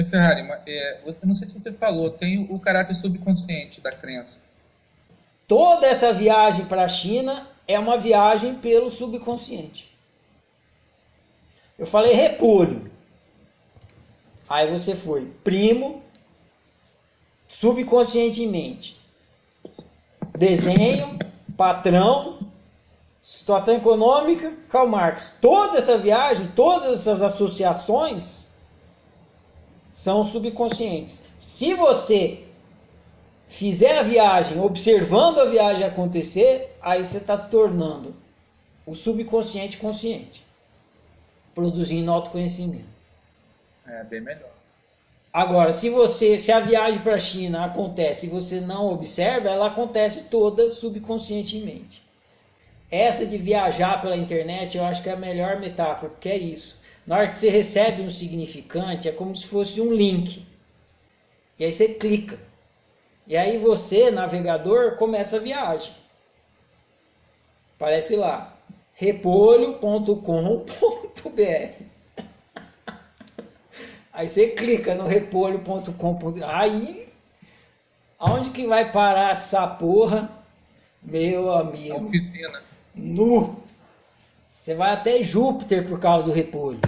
É, Ferrari, é, eu não sei se você falou, tem o caráter subconsciente da crença. Toda essa viagem para a China é uma viagem pelo subconsciente. Eu falei repolho. Aí você foi primo, subconscientemente. Desenho, patrão, situação econômica, Karl Marx. Toda essa viagem, todas essas associações são subconscientes. Se você fizer a viagem observando a viagem acontecer, aí você está se tornando o subconsciente consciente, produzindo autoconhecimento. É bem melhor. Agora, se você, se a viagem para a China acontece e você não observa, ela acontece toda subconscientemente. Essa de viajar pela internet, eu acho que é a melhor metáfora, porque é isso. Na hora que você recebe um significante, é como se fosse um link. E aí você clica. E aí você, navegador, começa a viagem. Parece lá, repolho.com.br. Aí você clica no repolho.com.br. Aí, aonde que vai parar essa porra? Meu amigo. Oficina. Nu. Você vai até Júpiter por causa do repolho.